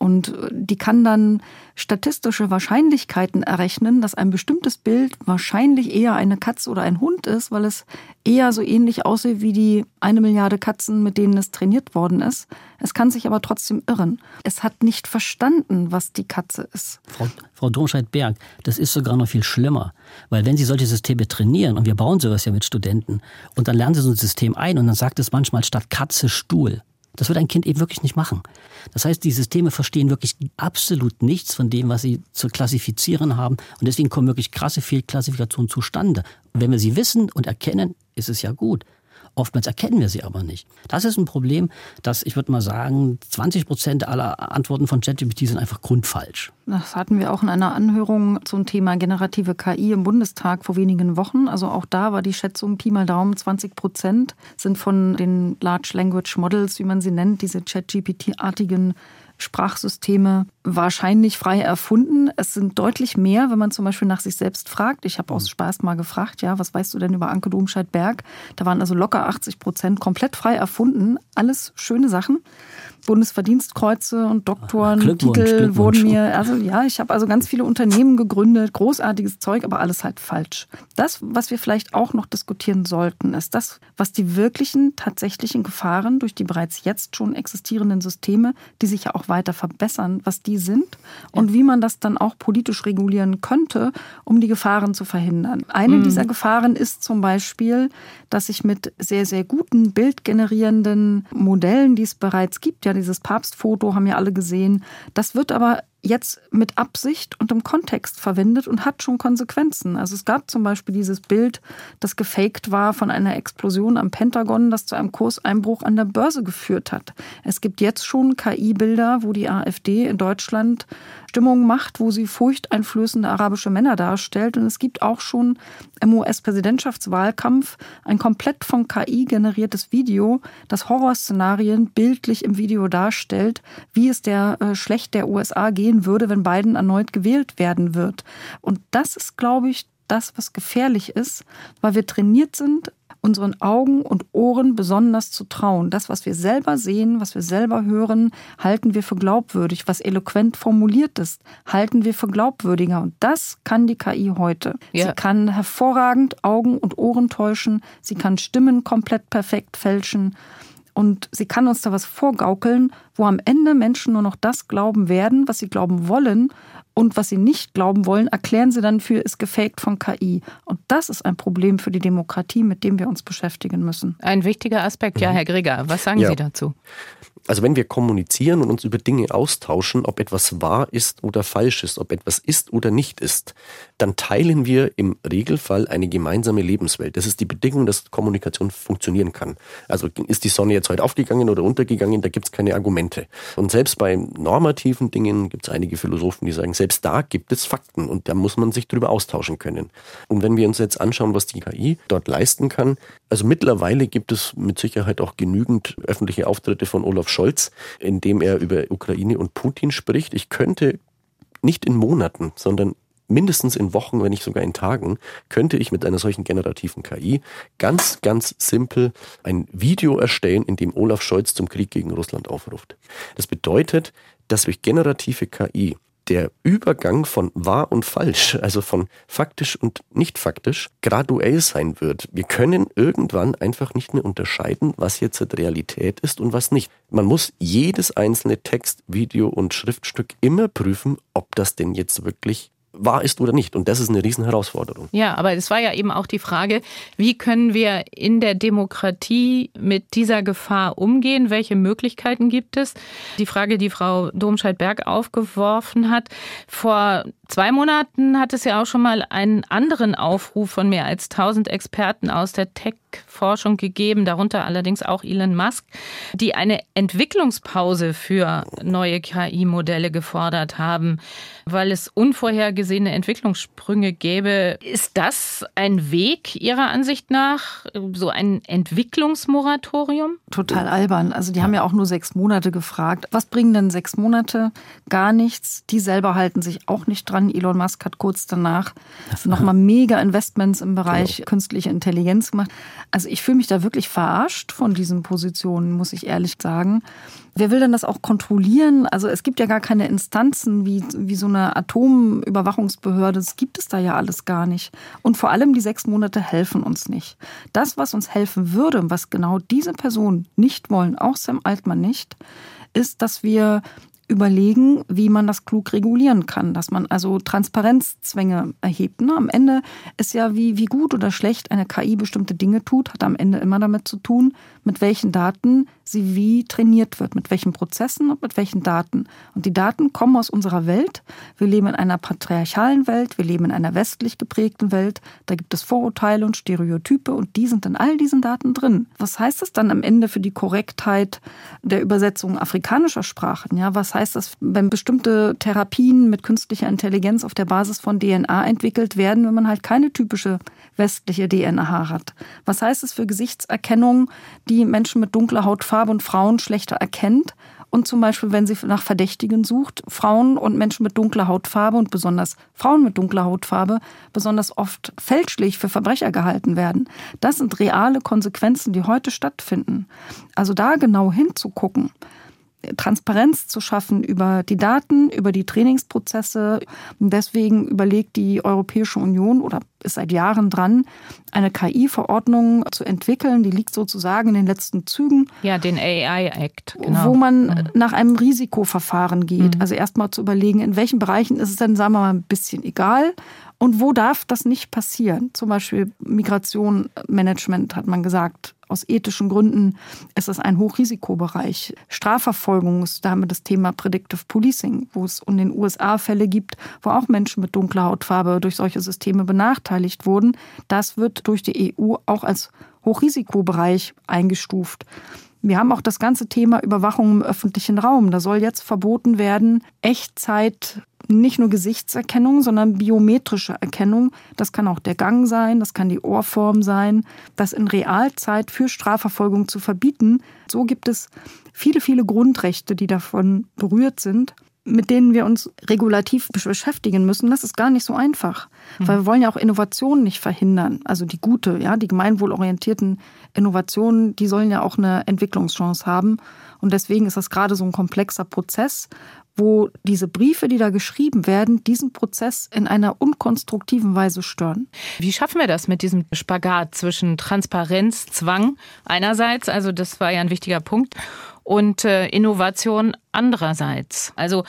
Und die kann dann statistische Wahrscheinlichkeiten errechnen, dass ein bestimmtes Bild wahrscheinlich eher eine Katze oder ein Hund ist, weil es eher so ähnlich aussieht wie die eine Milliarde Katzen, mit denen es trainiert worden ist. Es kann sich aber trotzdem irren. Es hat nicht verstanden, was die Katze ist. Frau, Frau Domscheit-Berg, das ist sogar noch viel schlimmer. Weil wenn Sie solche Systeme trainieren, und wir bauen sowas ja mit Studenten, und dann lernen Sie so ein System ein und dann sagt es manchmal statt Katze Stuhl. Das wird ein Kind eben wirklich nicht machen. Das heißt, die Systeme verstehen wirklich absolut nichts von dem, was sie zu klassifizieren haben. Und deswegen kommen wirklich krasse Fehlklassifikationen zustande. Und wenn wir sie wissen und erkennen, ist es ja gut. Oftmals erkennen wir sie aber nicht. Das ist ein Problem, dass ich würde mal sagen, 20 Prozent aller Antworten von ChatGPT sind einfach grundfalsch. Das hatten wir auch in einer Anhörung zum Thema generative KI im Bundestag vor wenigen Wochen. Also auch da war die Schätzung Pi mal Daumen 20 Prozent sind von den Large Language Models, wie man sie nennt, diese ChatGPT-artigen Sprachsysteme wahrscheinlich frei erfunden. Es sind deutlich mehr, wenn man zum Beispiel nach sich selbst fragt. Ich habe aus Spaß mal gefragt, ja, was weißt du denn über Anke Domscheit-Berg? Da waren also locker 80 Prozent komplett frei erfunden. Alles schöne Sachen. Bundesverdienstkreuze und Doktorentitel wurden mir, also ja, ich habe also ganz viele Unternehmen gegründet, großartiges Zeug, aber alles halt falsch. Das, was wir vielleicht auch noch diskutieren sollten, ist das, was die wirklichen, tatsächlichen Gefahren durch die bereits jetzt schon existierenden Systeme, die sich ja auch weiter verbessern, was die sind und wie man das dann auch politisch regulieren könnte, um die Gefahren zu verhindern. Eine mhm. dieser Gefahren ist zum Beispiel, dass ich mit sehr, sehr guten bildgenerierenden Modellen, die es bereits gibt, ja, dieses Papstfoto haben ja alle gesehen. Das wird aber jetzt mit Absicht und im Kontext verwendet und hat schon Konsequenzen. Also es gab zum Beispiel dieses Bild, das gefaked war von einer Explosion am Pentagon, das zu einem Kurseinbruch an der Börse geführt hat. Es gibt jetzt schon KI-Bilder, wo die AfD in Deutschland Stimmung macht, wo sie furchteinflößende arabische Männer darstellt. Und es gibt auch schon im US-Präsidentschaftswahlkampf ein komplett von KI generiertes Video, das Horrorszenarien bildlich im Video darstellt, wie es der äh, schlecht der USA gehen würde, wenn Biden erneut gewählt werden wird. Und das ist, glaube ich, das, was gefährlich ist, weil wir trainiert sind, unseren Augen und Ohren besonders zu trauen. Das, was wir selber sehen, was wir selber hören, halten wir für glaubwürdig. Was eloquent formuliert ist, halten wir für glaubwürdiger. Und das kann die KI heute. Ja. Sie kann hervorragend Augen und Ohren täuschen. Sie kann Stimmen komplett perfekt fälschen. Und sie kann uns da was vorgaukeln, wo am Ende Menschen nur noch das glauben werden, was sie glauben wollen und was sie nicht glauben wollen, erklären sie dann für, ist gefaked von KI. Und das ist ein Problem für die Demokratie, mit dem wir uns beschäftigen müssen. Ein wichtiger Aspekt, ja, mhm. Herr Greger. Was sagen ja. Sie dazu? Also wenn wir kommunizieren und uns über Dinge austauschen, ob etwas wahr ist oder falsch ist, ob etwas ist oder nicht ist, dann teilen wir im Regelfall eine gemeinsame Lebenswelt. Das ist die Bedingung, dass Kommunikation funktionieren kann. Also ist die Sonne jetzt heute aufgegangen oder untergegangen, da gibt es keine Argumente. Und selbst bei normativen Dingen gibt es einige Philosophen, die sagen, selbst da gibt es Fakten und da muss man sich darüber austauschen können. Und wenn wir uns jetzt anschauen, was die KI dort leisten kann, also mittlerweile gibt es mit Sicherheit auch genügend öffentliche Auftritte von Olaf Scholz, in dem er über Ukraine und Putin spricht. Ich könnte nicht in Monaten, sondern mindestens in Wochen, wenn nicht sogar in Tagen, könnte ich mit einer solchen generativen KI ganz, ganz simpel ein Video erstellen, in dem Olaf Scholz zum Krieg gegen Russland aufruft. Das bedeutet, dass durch generative KI der Übergang von wahr und falsch, also von faktisch und nicht faktisch, graduell sein wird. Wir können irgendwann einfach nicht mehr unterscheiden, was jetzt Realität ist und was nicht. Man muss jedes einzelne Text, Video und Schriftstück immer prüfen, ob das denn jetzt wirklich wahr ist oder nicht. Und das ist eine Riesenherausforderung. Ja, aber es war ja eben auch die Frage, wie können wir in der Demokratie mit dieser Gefahr umgehen? Welche Möglichkeiten gibt es? Die Frage, die Frau Domscheit-Berg aufgeworfen hat. Vor zwei Monaten hat es ja auch schon mal einen anderen Aufruf von mehr als 1000 Experten aus der Tech-Forschung gegeben, darunter allerdings auch Elon Musk, die eine Entwicklungspause für neue KI-Modelle gefordert haben, weil es unvorhergesehene Entwicklungssprünge gäbe. Ist das ein Weg Ihrer Ansicht nach, so ein Entwicklungsmoratorium? Total albern. Also die haben ja auch nur sechs Monate gefragt. Was bringen denn sechs Monate? Gar nichts. Die selber halten sich auch nicht dran dran. Elon Musk hat kurz danach nochmal mega Investments im Bereich genau. künstliche Intelligenz gemacht. Also ich fühle mich da wirklich verarscht von diesen Positionen, muss ich ehrlich sagen. Wer will denn das auch kontrollieren? Also es gibt ja gar keine Instanzen wie, wie so eine Atomüberwachungsbehörde. Das gibt es da ja alles gar nicht. Und vor allem die sechs Monate helfen uns nicht. Das, was uns helfen würde, was genau diese Personen nicht wollen, auch Sam Altmann nicht, ist, dass wir überlegen, wie man das klug regulieren kann, dass man also Transparenzzwänge erhebt. Ne? Am Ende ist ja, wie, wie gut oder schlecht eine KI bestimmte Dinge tut, hat am Ende immer damit zu tun, mit welchen Daten sie wie trainiert wird, mit welchen Prozessen und mit welchen Daten. Und die Daten kommen aus unserer Welt. Wir leben in einer patriarchalen Welt, wir leben in einer westlich geprägten Welt. Da gibt es Vorurteile und Stereotype und die sind in all diesen Daten drin. Was heißt das dann am Ende für die Korrektheit der Übersetzung afrikanischer Sprachen? Ja, was heißt das, wenn bestimmte Therapien mit künstlicher Intelligenz auf der Basis von DNA entwickelt werden, wenn man halt keine typische westliche DNA hat? Was heißt es für Gesichtserkennung, die Menschen mit dunkler Hautfarbe und Frauen schlechter erkennt und zum Beispiel, wenn sie nach Verdächtigen sucht, Frauen und Menschen mit dunkler Hautfarbe und besonders Frauen mit dunkler Hautfarbe besonders oft fälschlich für Verbrecher gehalten werden. Das sind reale Konsequenzen, die heute stattfinden. Also da genau hinzugucken. Transparenz zu schaffen über die Daten, über die Trainingsprozesse. Und deswegen überlegt die Europäische Union oder ist seit Jahren dran, eine KI-Verordnung zu entwickeln. Die liegt sozusagen in den letzten Zügen. Ja, den AI Act. Genau. Wo man mhm. nach einem Risikoverfahren geht. Mhm. Also erstmal zu überlegen, in welchen Bereichen ist es denn, sagen wir mal, ein bisschen egal. Und wo darf das nicht passieren? Zum Beispiel Migration, Management hat man gesagt. Aus ethischen Gründen ist es ein Hochrisikobereich. Strafverfolgung ist damit das Thema Predictive Policing, wo es in den USA Fälle gibt, wo auch Menschen mit dunkler Hautfarbe durch solche Systeme benachteiligt wurden. Das wird durch die EU auch als Hochrisikobereich eingestuft. Wir haben auch das ganze Thema Überwachung im öffentlichen Raum. Da soll jetzt verboten werden, Echtzeit nicht nur Gesichtserkennung, sondern biometrische Erkennung. Das kann auch der Gang sein, das kann die Ohrform sein, das in Realzeit für Strafverfolgung zu verbieten. So gibt es viele, viele Grundrechte, die davon berührt sind mit denen wir uns regulativ beschäftigen müssen, das ist gar nicht so einfach. Mhm. Weil wir wollen ja auch Innovationen nicht verhindern. Also die gute, ja, die gemeinwohlorientierten Innovationen, die sollen ja auch eine Entwicklungschance haben. Und deswegen ist das gerade so ein komplexer Prozess, wo diese Briefe, die da geschrieben werden, diesen Prozess in einer unkonstruktiven Weise stören. Wie schaffen wir das mit diesem Spagat zwischen Transparenz, Zwang einerseits, also das war ja ein wichtiger Punkt, und äh, Innovation andererseits. Also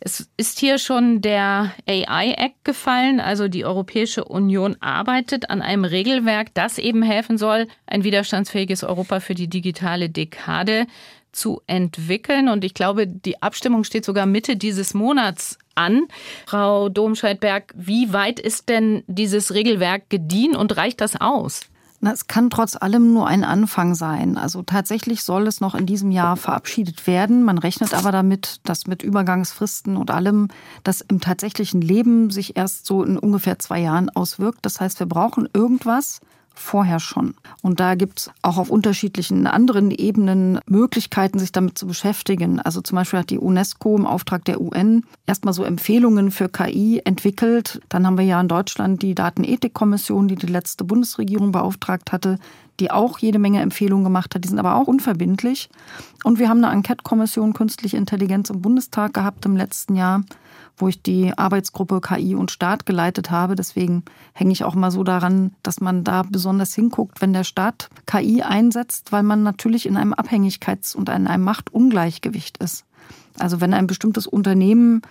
es ist hier schon der AI Act gefallen, also die Europäische Union arbeitet an einem Regelwerk, das eben helfen soll, ein widerstandsfähiges Europa für die digitale Dekade zu entwickeln. Und ich glaube, die Abstimmung steht sogar Mitte dieses Monats an. Frau Domscheit-Berg, wie weit ist denn dieses Regelwerk gediehen und reicht das aus? Na, es kann trotz allem nur ein Anfang sein. Also tatsächlich soll es noch in diesem Jahr verabschiedet werden. Man rechnet aber damit, dass mit Übergangsfristen und allem das im tatsächlichen Leben sich erst so in ungefähr zwei Jahren auswirkt. Das heißt, wir brauchen irgendwas, vorher schon. Und da gibt es auch auf unterschiedlichen anderen Ebenen Möglichkeiten, sich damit zu beschäftigen. Also zum Beispiel hat die UNESCO im Auftrag der UN erstmal so Empfehlungen für KI entwickelt. Dann haben wir ja in Deutschland die Datenethikkommission, die die letzte Bundesregierung beauftragt hatte, die auch jede Menge Empfehlungen gemacht hat. Die sind aber auch unverbindlich. Und wir haben eine Enquete-Kommission Künstliche Intelligenz im Bundestag gehabt im letzten Jahr, wo ich die Arbeitsgruppe KI und Staat geleitet habe. Deswegen hänge ich auch mal so daran, dass man da besonders hinguckt, wenn der Staat KI einsetzt, weil man natürlich in einem Abhängigkeits- und in einem Machtungleichgewicht ist. Also wenn ein bestimmtes Unternehmen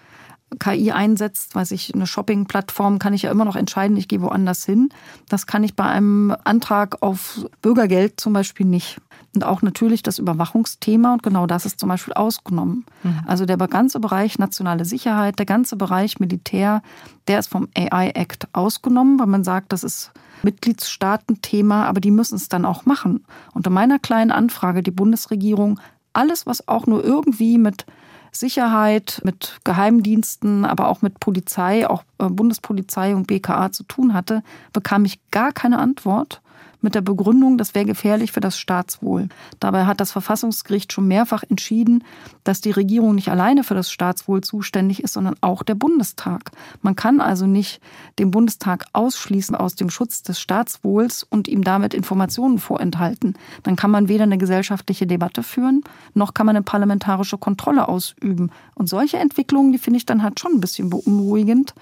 KI einsetzt, weiß ich, eine Shopping-Plattform, kann ich ja immer noch entscheiden, ich gehe woanders hin. Das kann ich bei einem Antrag auf Bürgergeld zum Beispiel nicht. Und auch natürlich das Überwachungsthema und genau das ist zum Beispiel ausgenommen. Mhm. Also der ganze Bereich nationale Sicherheit, der ganze Bereich Militär, der ist vom AI Act ausgenommen, weil man sagt, das ist Mitgliedstaaten-Thema, aber die müssen es dann auch machen. Unter meiner kleinen Anfrage die Bundesregierung alles, was auch nur irgendwie mit Sicherheit, mit Geheimdiensten, aber auch mit Polizei, auch äh, Bundespolizei und BKA zu tun hatte, bekam ich gar keine Antwort mit der Begründung, das wäre gefährlich für das Staatswohl. Dabei hat das Verfassungsgericht schon mehrfach entschieden, dass die Regierung nicht alleine für das Staatswohl zuständig ist, sondern auch der Bundestag. Man kann also nicht den Bundestag ausschließen aus dem Schutz des Staatswohls und ihm damit Informationen vorenthalten. Dann kann man weder eine gesellschaftliche Debatte führen, noch kann man eine parlamentarische Kontrolle ausüben. Und solche Entwicklungen, die finde ich dann halt schon ein bisschen beunruhigend.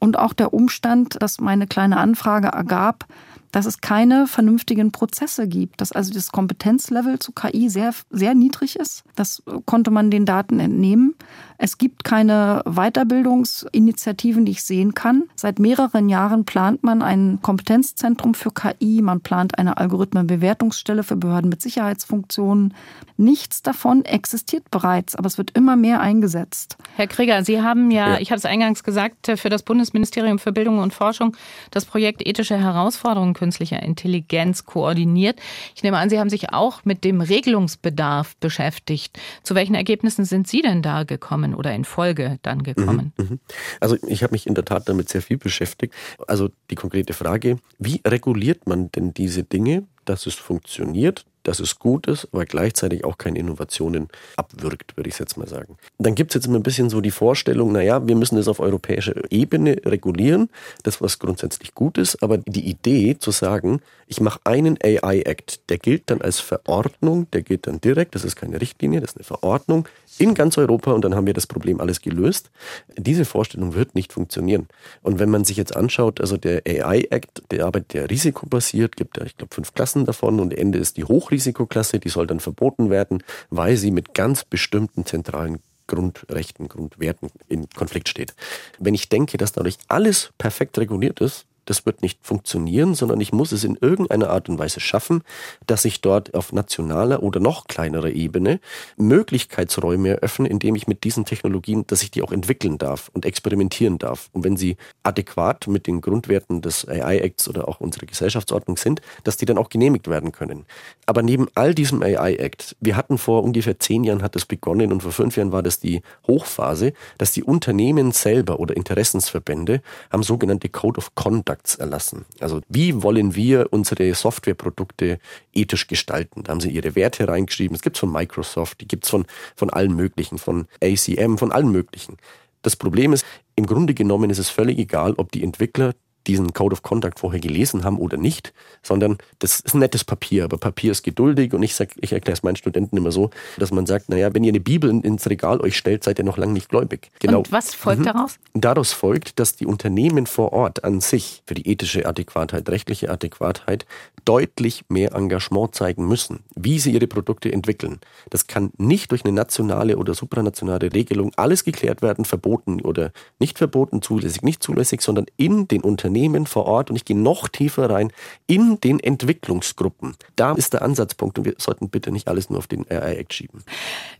Und auch der Umstand, dass meine kleine Anfrage ergab, dass es keine vernünftigen Prozesse gibt, dass also das Kompetenzlevel zu KI sehr, sehr niedrig ist. Das konnte man den Daten entnehmen. Es gibt keine Weiterbildungsinitiativen, die ich sehen kann. Seit mehreren Jahren plant man ein Kompetenzzentrum für KI, man plant eine Algorithmenbewertungsstelle für Behörden mit Sicherheitsfunktionen. Nichts davon existiert bereits, aber es wird immer mehr eingesetzt. Herr Krieger, Sie haben ja, ja. ich habe es eingangs gesagt, für das Bundesministerium für Bildung und Forschung das Projekt Ethische Herausforderungen künstlicher Intelligenz koordiniert. Ich nehme an, Sie haben sich auch mit dem Regelungsbedarf beschäftigt. Zu welchen Ergebnissen sind Sie denn da gekommen? gekommen oder in Folge dann gekommen? Mhm, mhm. also ich habe mich in der Tat damit sehr viel beschäftigt. Also die konkrete Frage, wie reguliert man denn diese Dinge? Dass es funktioniert, dass es gut ist, aber gleichzeitig auch keine Innovationen abwirkt, würde ich jetzt mal sagen. Dann gibt es jetzt immer ein bisschen so die Vorstellung, naja, wir müssen das auf europäischer Ebene regulieren, das was grundsätzlich gut ist, aber die Idee zu sagen, ich mache einen AI-Act, der gilt dann als Verordnung, der gilt dann direkt, das ist keine Richtlinie, das ist eine Verordnung in ganz Europa und dann haben wir das Problem alles gelöst. Diese Vorstellung wird nicht funktionieren. Und wenn man sich jetzt anschaut, also der AI-Act, der arbeitet ja risikobasiert, gibt ja, ich glaube, fünf Klassen davon und Ende ist die Hochrisikoklasse, die soll dann verboten werden, weil sie mit ganz bestimmten zentralen Grundrechten, Grundwerten in Konflikt steht. Wenn ich denke, dass dadurch alles perfekt reguliert ist, das wird nicht funktionieren, sondern ich muss es in irgendeiner Art und Weise schaffen, dass ich dort auf nationaler oder noch kleinerer Ebene Möglichkeitsräume eröffne, indem ich mit diesen Technologien, dass ich die auch entwickeln darf und experimentieren darf. Und wenn sie adäquat mit den Grundwerten des AI-Acts oder auch unserer Gesellschaftsordnung sind, dass die dann auch genehmigt werden können. Aber neben all diesem AI-Act, wir hatten vor ungefähr zehn Jahren hat das begonnen und vor fünf Jahren war das die Hochphase, dass die Unternehmen selber oder Interessensverbände haben sogenannte Code of Conduct Markts erlassen. Also wie wollen wir unsere Softwareprodukte ethisch gestalten? Da haben sie ihre Werte reingeschrieben. Es gibt von Microsoft, die gibt es von, von allen möglichen, von ACM, von allen möglichen. Das Problem ist, im Grunde genommen ist es völlig egal, ob die Entwickler diesen Code of Conduct vorher gelesen haben oder nicht, sondern das ist ein nettes Papier, aber Papier ist geduldig und ich sag, ich erkläre es meinen Studenten immer so, dass man sagt, naja, wenn ihr eine Bibel ins Regal euch stellt, seid ihr noch lange nicht gläubig. Genau. Und was folgt mhm. daraus? Daraus folgt, dass die Unternehmen vor Ort an sich für die ethische Adäquatheit, rechtliche Adäquatheit deutlich mehr Engagement zeigen müssen, wie sie ihre Produkte entwickeln. Das kann nicht durch eine nationale oder supranationale Regelung alles geklärt werden, verboten oder nicht verboten, zulässig, nicht zulässig, sondern in den Unternehmen vor Ort und ich gehe noch tiefer rein in den Entwicklungsgruppen. Da ist der Ansatzpunkt und wir sollten bitte nicht alles nur auf den RI-Act schieben.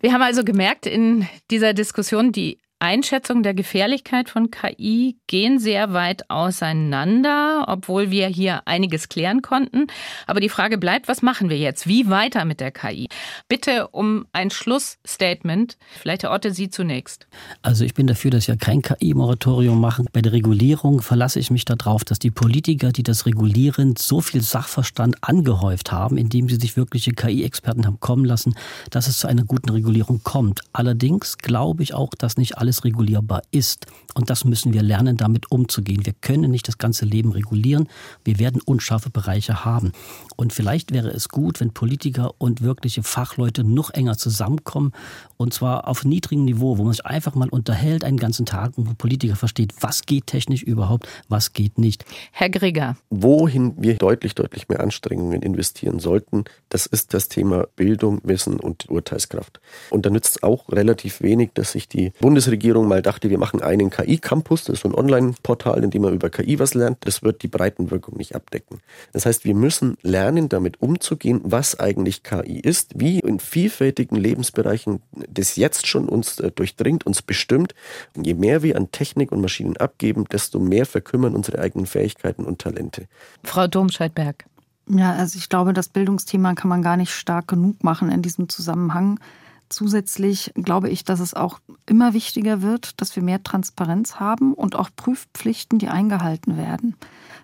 Wir haben also gemerkt in dieser Diskussion, die Einschätzung der Gefährlichkeit von KI gehen sehr weit auseinander, obwohl wir hier einiges klären konnten. Aber die Frage bleibt, was machen wir jetzt? Wie weiter mit der KI? Bitte um ein Schlussstatement. Vielleicht Herr Otte, Sie zunächst. Also ich bin dafür, dass wir kein KI-Moratorium machen. Bei der Regulierung verlasse ich mich darauf, dass die Politiker, die das regulieren, so viel Sachverstand angehäuft haben, indem sie sich wirkliche KI-Experten haben kommen lassen, dass es zu einer guten Regulierung kommt. Allerdings glaube ich auch, dass nicht alle alles regulierbar ist. Und das müssen wir lernen, damit umzugehen. Wir können nicht das ganze Leben regulieren. Wir werden unscharfe Bereiche haben. Und vielleicht wäre es gut, wenn Politiker und wirkliche Fachleute noch enger zusammenkommen. Und zwar auf niedrigem Niveau, wo man sich einfach mal unterhält einen ganzen Tag und wo Politiker versteht, was geht technisch überhaupt, was geht nicht. Herr Grieger. Wohin wir deutlich, deutlich mehr Anstrengungen investieren sollten, das ist das Thema Bildung, Wissen und Urteilskraft. Und da nützt es auch relativ wenig, dass sich die Bundesregierung Bundesregierung mal dachte, wir machen einen KI-Campus, das ist so ein Online-Portal, in dem man über KI was lernt, das wird die Breitenwirkung nicht abdecken. Das heißt, wir müssen lernen, damit umzugehen, was eigentlich KI ist, wie in vielfältigen Lebensbereichen das jetzt schon uns äh, durchdringt, uns bestimmt. Und je mehr wir an Technik und Maschinen abgeben, desto mehr verkümmern unsere eigenen Fähigkeiten und Talente. Frau Domscheit-Berg. Ja, also ich glaube, das Bildungsthema kann man gar nicht stark genug machen in diesem Zusammenhang. Zusätzlich glaube ich, dass es auch immer wichtiger wird, dass wir mehr Transparenz haben und auch Prüfpflichten, die eingehalten werden.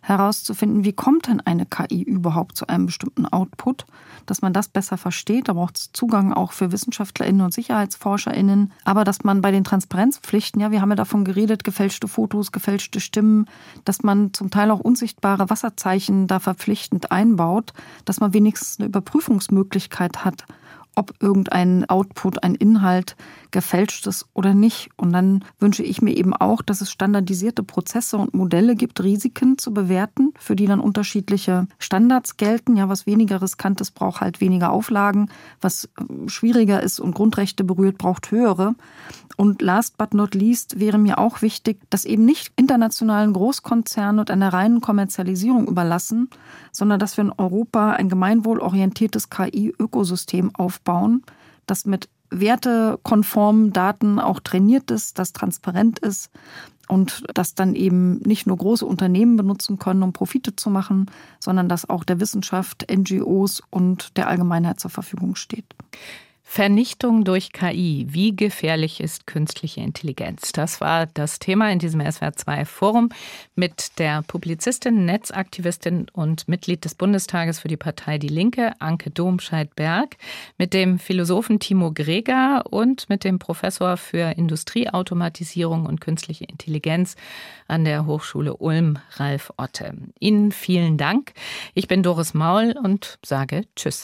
Herauszufinden, wie kommt denn eine KI überhaupt zu einem bestimmten Output, dass man das besser versteht. Da braucht es Zugang auch für WissenschaftlerInnen und SicherheitsforscherInnen. Aber dass man bei den Transparenzpflichten, ja, wir haben ja davon geredet, gefälschte Fotos, gefälschte Stimmen, dass man zum Teil auch unsichtbare Wasserzeichen da verpflichtend einbaut, dass man wenigstens eine Überprüfungsmöglichkeit hat ob irgendein Output, ein Inhalt gefälscht ist oder nicht. Und dann wünsche ich mir eben auch, dass es standardisierte Prozesse und Modelle gibt, Risiken zu bewerten, für die dann unterschiedliche Standards gelten. Ja, was weniger riskant ist, braucht halt weniger Auflagen. Was äh, schwieriger ist und Grundrechte berührt, braucht höhere. Und last but not least wäre mir auch wichtig, dass eben nicht internationalen Großkonzernen und einer reinen Kommerzialisierung überlassen, sondern dass wir in Europa ein gemeinwohlorientiertes KI-Ökosystem aufbauen, das mit wertekonformen Daten auch trainiert ist, das transparent ist und das dann eben nicht nur große Unternehmen benutzen können, um Profite zu machen, sondern das auch der Wissenschaft, NGOs und der Allgemeinheit zur Verfügung steht. Vernichtung durch KI. Wie gefährlich ist künstliche Intelligenz? Das war das Thema in diesem SWR2 Forum mit der Publizistin, Netzaktivistin und Mitglied des Bundestages für die Partei Die Linke, Anke Domscheit-Berg, mit dem Philosophen Timo Greger und mit dem Professor für Industrieautomatisierung und künstliche Intelligenz an der Hochschule Ulm, Ralf Otte. Ihnen vielen Dank. Ich bin Doris Maul und sage Tschüss.